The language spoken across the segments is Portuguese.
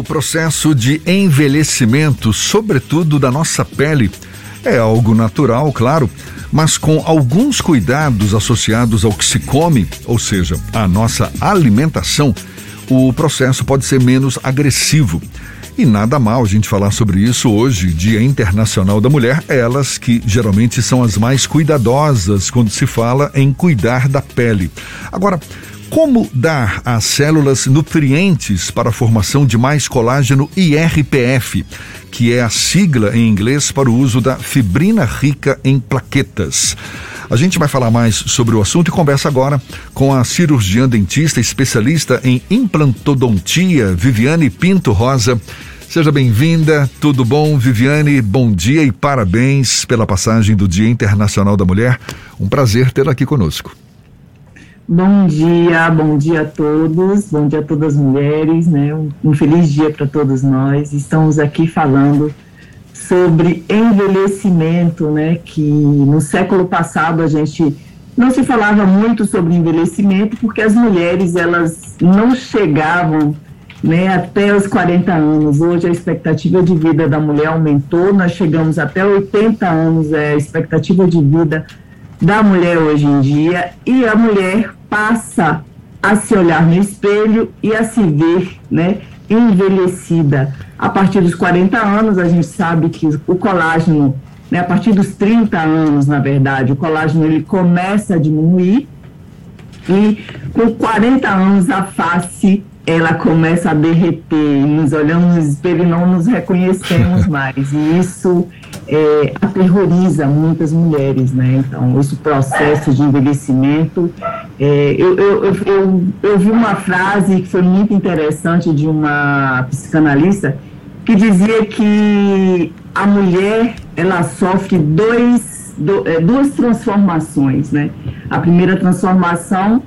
O processo de envelhecimento, sobretudo da nossa pele, é algo natural, claro, mas com alguns cuidados associados ao que se come, ou seja, à nossa alimentação, o processo pode ser menos agressivo. E nada mal a gente falar sobre isso hoje, Dia Internacional da Mulher, elas que geralmente são as mais cuidadosas quando se fala em cuidar da pele. Agora, como dar às células nutrientes para a formação de mais colágeno IRPF, que é a sigla em inglês para o uso da fibrina rica em plaquetas? A gente vai falar mais sobre o assunto e conversa agora com a cirurgiã dentista especialista em implantodontia, Viviane Pinto Rosa. Seja bem-vinda, tudo bom, Viviane? Bom dia e parabéns pela passagem do Dia Internacional da Mulher. Um prazer tê-la aqui conosco. Bom dia, bom dia a todos, bom dia a todas as mulheres, né? Um, feliz dia para todos nós. Estamos aqui falando sobre envelhecimento, né? Que no século passado a gente não se falava muito sobre envelhecimento porque as mulheres elas não chegavam né, até os 40 anos. Hoje a expectativa de vida da mulher aumentou, nós chegamos até 80 anos, é a expectativa de vida da mulher hoje em dia, e a mulher passa a se olhar no espelho e a se ver, né, envelhecida. A partir dos 40 anos, a gente sabe que o colágeno, né, a partir dos 30 anos, na verdade, o colágeno ele começa a diminuir e com 40 anos a face ela começa a derreter, nos olhamos no espelho e não nos reconhecemos mais. E isso é, aterroriza muitas mulheres, né? Então, esse processo de envelhecimento. É, eu, eu, eu, eu, eu vi uma frase que foi muito interessante de uma psicanalista que dizia que a mulher ela sofre dois, do, é, duas transformações, né? A primeira transformação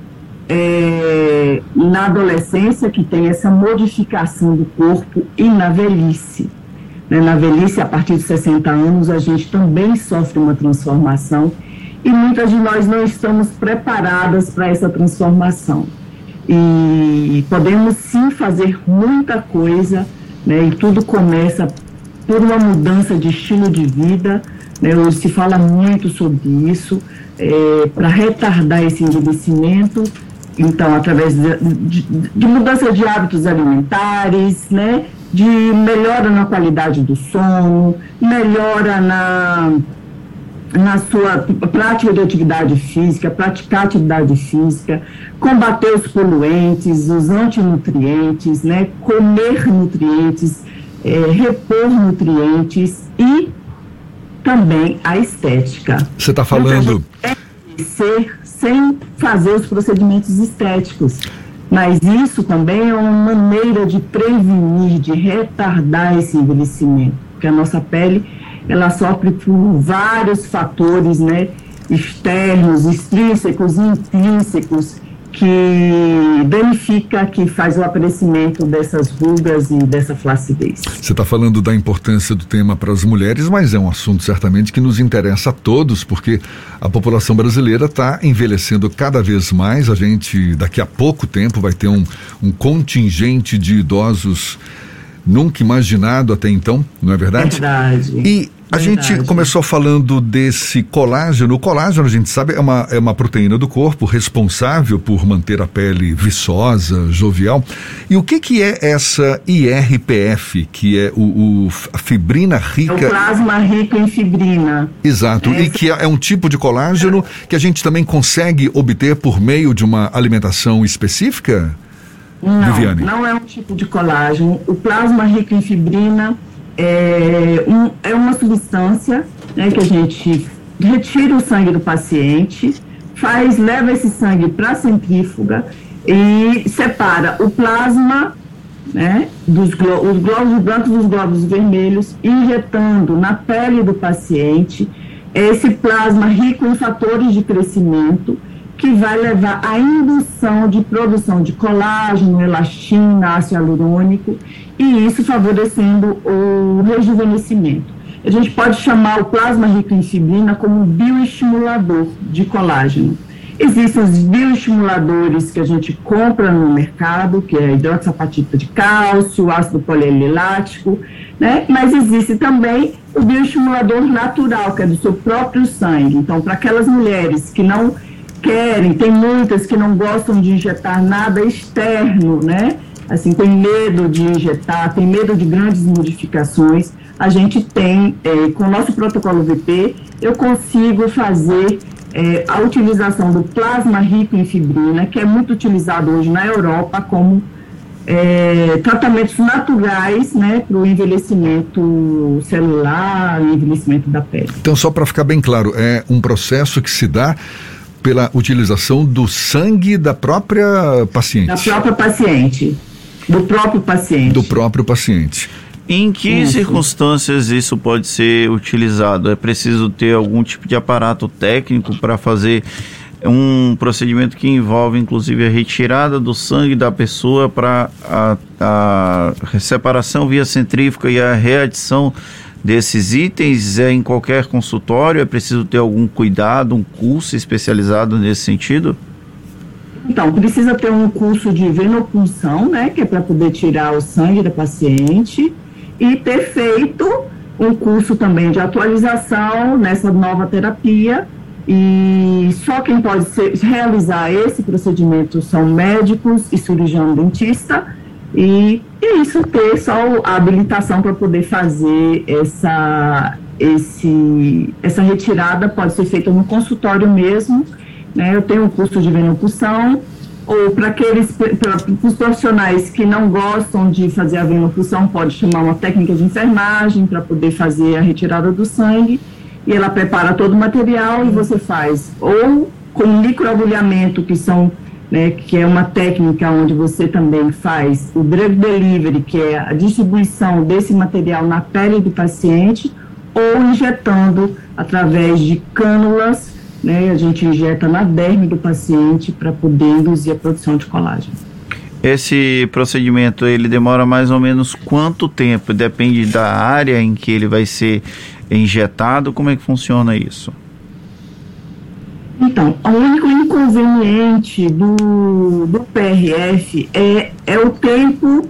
é, na adolescência, que tem essa modificação do corpo, e na velhice. Né? Na velhice, a partir de 60 anos, a gente também sofre uma transformação e muitas de nós não estamos preparadas para essa transformação. E podemos sim fazer muita coisa, né? e tudo começa por uma mudança de estilo de vida. Né? Hoje se fala muito sobre isso, é, para retardar esse envelhecimento então, através de, de, de, mudança de hábitos alimentares, né, de melhora na qualidade do sono, melhora na, na sua prática de atividade física, praticar atividade física, combater os poluentes, os antinutrientes, né, comer nutrientes, é, repor nutrientes e também a estética. Você está falando. Então, é ser sem fazer os procedimentos estéticos. Mas isso também é uma maneira de prevenir, de retardar esse envelhecimento, porque a nossa pele ela sofre por vários fatores, né, externos, extrínsecos, intrínsecos, que danifica, que faz o aparecimento dessas rugas e dessa flacidez. Você está falando da importância do tema para as mulheres, mas é um assunto certamente que nos interessa a todos, porque a população brasileira está envelhecendo cada vez mais. A gente, daqui a pouco tempo, vai ter um, um contingente de idosos nunca imaginado até então, não é verdade? Verdade. E a Verdade. gente começou falando desse colágeno. O colágeno, a gente sabe, é uma, é uma proteína do corpo responsável por manter a pele viçosa, jovial. E o que, que é essa IRPF, que é o, o a fibrina rica. É o plasma rico em fibrina. Exato. Essa... E que é, é um tipo de colágeno que a gente também consegue obter por meio de uma alimentação específica? Não, Viviane? não é um tipo de colágeno. O plasma rico em fibrina é, um, é uma substância né, que a gente retira o sangue do paciente, faz, leva esse sangue para a centrífuga e separa o plasma né, dos os glóbulos brancos dos glóbulos vermelhos, injetando na pele do paciente esse plasma rico em fatores de crescimento que vai levar à indução de produção de colágeno, elastina, ácido hialurônico, e isso favorecendo o rejuvenescimento. A gente pode chamar o plasma rico em fibrina como um bioestimulador de colágeno. Existem os bioestimuladores que a gente compra no mercado, que é hidroxapatita de cálcio, ácido polielilático, né? Mas existe também o bioestimulador natural, que é do seu próprio sangue. Então, para aquelas mulheres que não querem, tem muitas que não gostam de injetar nada externo, né? Assim, tem medo de injetar, tem medo de grandes modificações. A gente tem, é, com o nosso protocolo VP, eu consigo fazer é, a utilização do plasma rico em fibrina, que é muito utilizado hoje na Europa como é, tratamentos naturais né, para o envelhecimento celular, envelhecimento da pele. Então, só para ficar bem claro, é um processo que se dá pela utilização do sangue da própria paciente. Da própria paciente. Do próprio paciente. Do próprio paciente. Em que isso. circunstâncias isso pode ser utilizado? É preciso ter algum tipo de aparato técnico para fazer um procedimento que envolve inclusive a retirada do sangue da pessoa para a, a separação via centrífuga e a readição desses itens é em qualquer consultório? É preciso ter algum cuidado, um curso especializado nesse sentido? Então, precisa ter um curso de venopunção, né, que é para poder tirar o sangue da paciente e ter feito um curso também de atualização nessa nova terapia. E só quem pode ser, realizar esse procedimento são médicos e cirurgião dentista. E, e isso ter só a habilitação para poder fazer essa, esse, essa retirada pode ser feita no consultório mesmo. Né? Eu tenho um curso de venopunção ou para aqueles para os profissionais que não gostam de fazer a venopunção, pode chamar uma técnica de enfermagem para poder fazer a retirada do sangue. E ela prepara todo o material e você faz ou com microagulhamento, que são né, que é uma técnica onde você também faz o drug delivery, que é a distribuição desse material na pele do paciente, ou injetando através de cânulas né? A gente injeta na derme do paciente para poder induzir a produção de colágeno. Esse procedimento ele demora mais ou menos quanto tempo? Depende da área em que ele vai ser injetado. Como é que funciona isso? Então, o único inconveniente do, do PRF é, é o tempo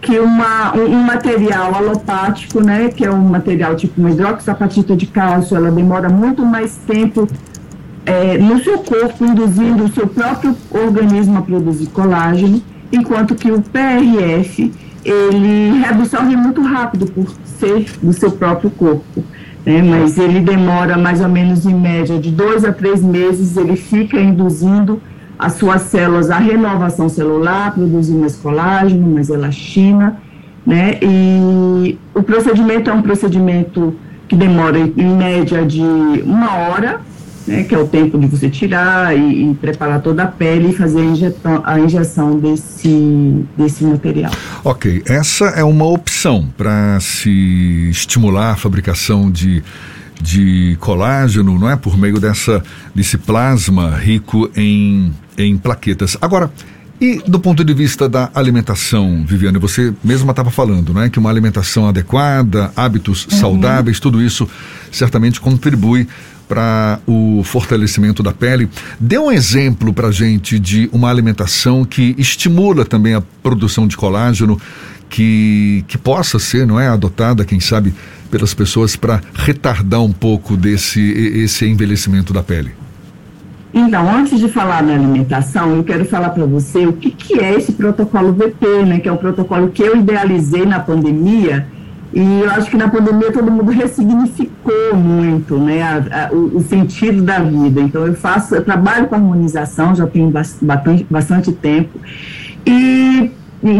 que uma, um, um material alopático, né, que é um material tipo uma hidroxapatita de cálcio, ela demora muito mais tempo é, no seu corpo, induzindo o seu próprio organismo a produzir colágeno, enquanto que o PRF ele reabsorve muito rápido por ser do seu próprio corpo. Né? Mas ele demora mais ou menos em média de dois a três meses, ele fica induzindo as suas células à renovação celular, produzindo mais colágeno, mais elastina, né? E o procedimento é um procedimento que demora em média de uma hora né, que é o tempo de você tirar e, e, preparar toda a pele e fazer a injeção, a injeção desse, desse material. Ok, essa é uma opção para se estimular a fabricação de, de colágeno, não é? Por meio dessa, desse plasma rico em, em plaquetas. Agora, e do ponto de vista da alimentação, Viviane, você mesma estava falando, não é? Que uma alimentação adequada, hábitos uhum. saudáveis, tudo isso certamente contribui para o fortalecimento da pele. Dê um exemplo para gente de uma alimentação que estimula também a produção de colágeno, que, que possa ser, não é, adotada, quem sabe, pelas pessoas para retardar um pouco desse esse envelhecimento da pele. Então, antes de falar da alimentação, eu quero falar para você o que, que é esse protocolo VP, né, que é o protocolo que eu idealizei na pandemia e eu acho que na pandemia todo mundo ressignificou muito né, a, a, o, o, sentido da vida. Então eu faço, eu trabalho com harmonização, já tenho bastante, bastante tempo. E,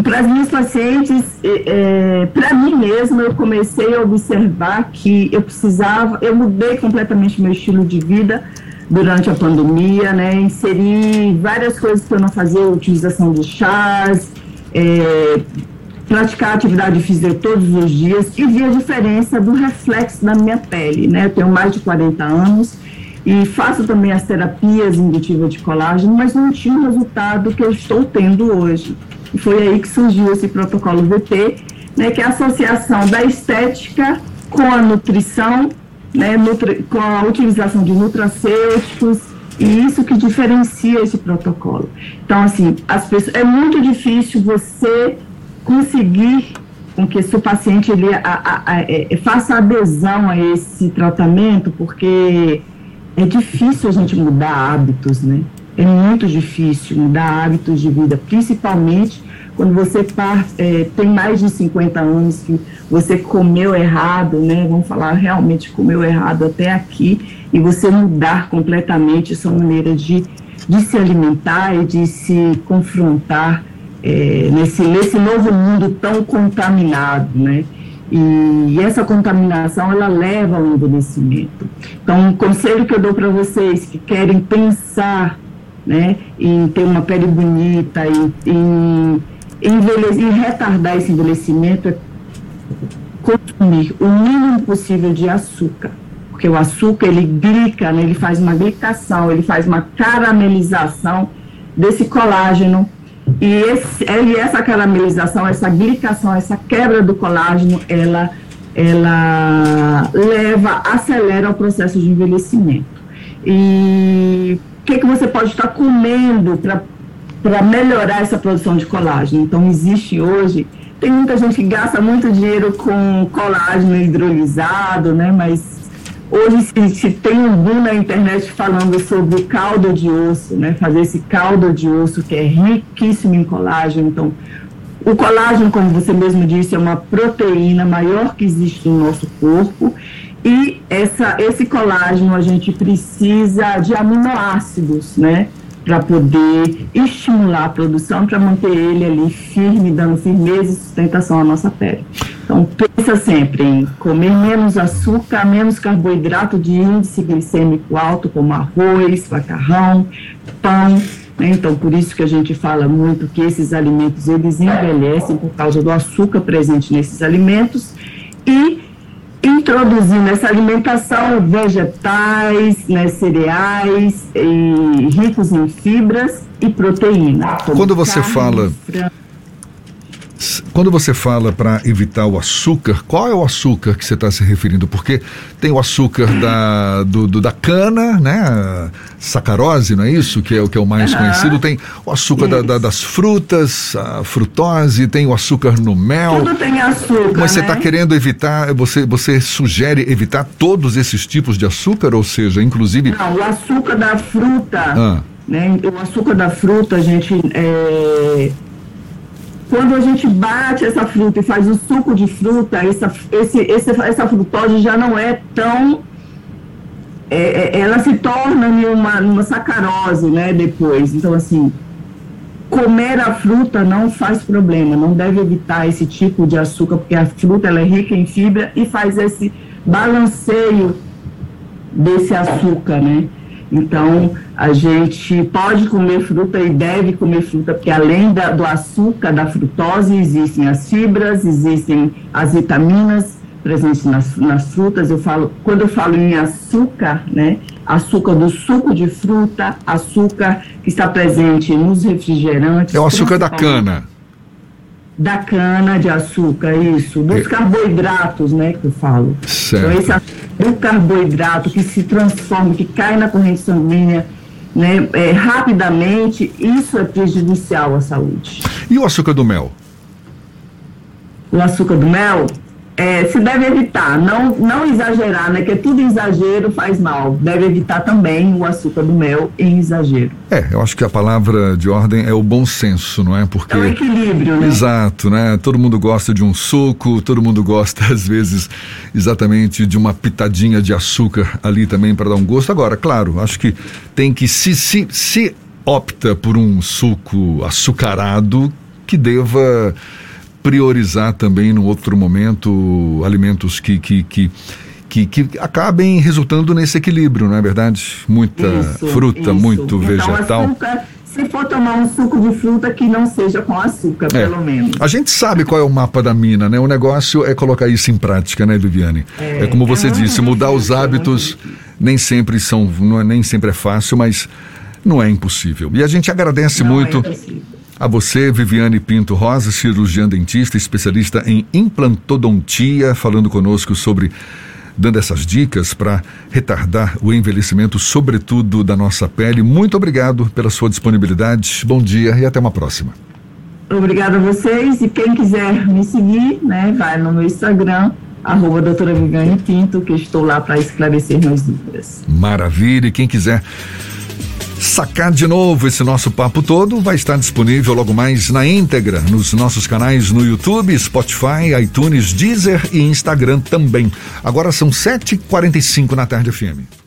para as minhas pacientes, é, para mim mesma, eu comecei a observar que eu precisava, eu mudei completamente meu estilo de vida durante a pandemia, né? Inseri várias coisas que eu não fazia, utilização de chás, é, praticar atividade física todos os dias e vi a diferença do reflexo na minha pele, né? Eu tenho mais de 40 anos e faço também as terapias indutivas de colágeno, mas não tinha o resultado que eu estou tendo hoje. E foi aí que surgiu esse protocolo VT, né, que é a associação da estética com a nutrição, né, com a utilização de nutracêuticos E isso que diferencia esse protocolo. Então, assim, as pessoas, é muito difícil você conseguir com que seu paciente ele, a, a, a, é, faça adesão a esse tratamento, porque é difícil a gente mudar hábitos, né? É muito difícil mudar hábitos de vida, principalmente quando você é, tem mais de 50 anos que você comeu errado, né? Vamos falar realmente comeu errado até aqui e você mudar completamente sua maneira de, de se alimentar e de se confrontar é, nesse, nesse novo mundo tão contaminado, né? E, essa contaminação ela leva ao envelhecimento. Então, um conselho que eu dou para vocês que querem pensar, né, em ter uma pele bonita, em, em envelhecer, retardar esse envelhecimento é consumir o mínimo possível de açúcar. Porque o açúcar, ele glica, né, ele faz uma glicação, ele faz uma caramelização desse colágeno. E, esse, e essa caramelização, essa glicação, essa quebra do colágeno, ela, ela leva, acelera o processo de envelhecimento. E o que, que você pode estar comendo para para melhorar essa produção de colágeno. Então, existe hoje, tem muita gente que gasta muito dinheiro com colágeno hidrolisado, né? Mas hoje se, se tem um boom na internet falando sobre caldo de osso, né? Fazer esse caldo de osso que é riquíssimo em colágeno. Então, o colágeno, como você mesmo disse, é uma proteína maior que existe no nosso corpo. E essa, esse colágeno a gente precisa de aminoácidos, né? para poder estimular a produção, para manter ele ali firme, dando firmeza e sustentação à nossa pele. Então, pensa sempre em comer menos açúcar, menos carboidrato de índice glicêmico alto, como arroz, macarrão, pão. Né? Então, por isso que a gente fala muito que esses alimentos, eles envelhecem por causa do açúcar presente nesses alimentos e introduzindo essa alimentação vegetais, né, cereais, e, ricos em fibras e proteína. Quando você carne, fala frango, quando você fala para evitar o açúcar, qual é o açúcar que você está se referindo? Porque tem o açúcar da, do, do, da cana, né? Sacarose, não é isso? Que é o que é o mais uhum. conhecido. Tem o açúcar da, da, das frutas, a frutose, tem o açúcar no mel. Tudo tem açúcar. Mas você está né? querendo evitar, você, você sugere evitar todos esses tipos de açúcar, ou seja, inclusive. Não, o açúcar da fruta. Ah. Né? O açúcar da fruta, a gente. É quando a gente bate essa fruta e faz o suco de fruta, essa, esse, esse, essa frutose já não é tão. É, é, ela se torna uma, uma sacarose, né, depois. Então, assim, comer a fruta não faz problema, não deve evitar esse tipo de açúcar, porque a fruta ela é rica em fibra e faz esse balanceio desse açúcar, né? Então, a gente pode comer fruta e deve comer fruta, porque além da, do açúcar, da frutose, existem as fibras, existem as vitaminas presentes nas, nas frutas. Eu falo, quando eu falo em açúcar, né? Açúcar do suco de fruta, açúcar que está presente nos refrigerantes. É o açúcar da cana da cana de açúcar, isso, dos é. carboidratos, né, que eu falo. Certo. Então, esse do carboidrato que se transforma, que cai na corrente sanguínea, né, é, rapidamente, isso é prejudicial à saúde. E o açúcar do mel? O açúcar do mel, é, se deve evitar, não, não exagerar, né? Que tudo exagero faz mal. Deve evitar também o açúcar do mel em exagero. É, eu acho que a palavra de ordem é o bom senso, não é? Porque é o equilíbrio, né? Exato, né? Todo mundo gosta de um suco, todo mundo gosta às vezes exatamente de uma pitadinha de açúcar ali também para dar um gosto. Agora, claro, acho que tem que se se, se opta por um suco açucarado que deva priorizar também no outro momento alimentos que, que, que que, que, acabem resultando nesse equilíbrio, não é verdade? Muita isso, fruta, isso. muito então, vegetal. Açúcar, se for tomar um suco de fruta que não seja com açúcar, é. pelo menos. A gente sabe qual é o mapa da mina, né? O negócio é colocar isso em prática, né, Viviane? É, é como você é disse, mudar os hábitos nem sempre são, não é, nem sempre é fácil, mas não é impossível. E a gente agradece não muito. É a você, Viviane Pinto Rosa, cirurgiã dentista, especialista em implantodontia, falando conosco sobre dando essas dicas para retardar o envelhecimento, sobretudo da nossa pele. Muito obrigado pela sua disponibilidade. Bom dia e até uma próxima. Obrigada a vocês e quem quiser me seguir, né, vai no meu Instagram, arroba doutora Viviane Tinto, que estou lá para esclarecer minhas dúvidas. Maravilha, e quem quiser sacar de novo esse nosso papo todo, vai estar disponível logo mais na íntegra nos nossos canais no YouTube, Spotify, iTunes, Deezer e Instagram também. Agora são 7h45 na tarde FM.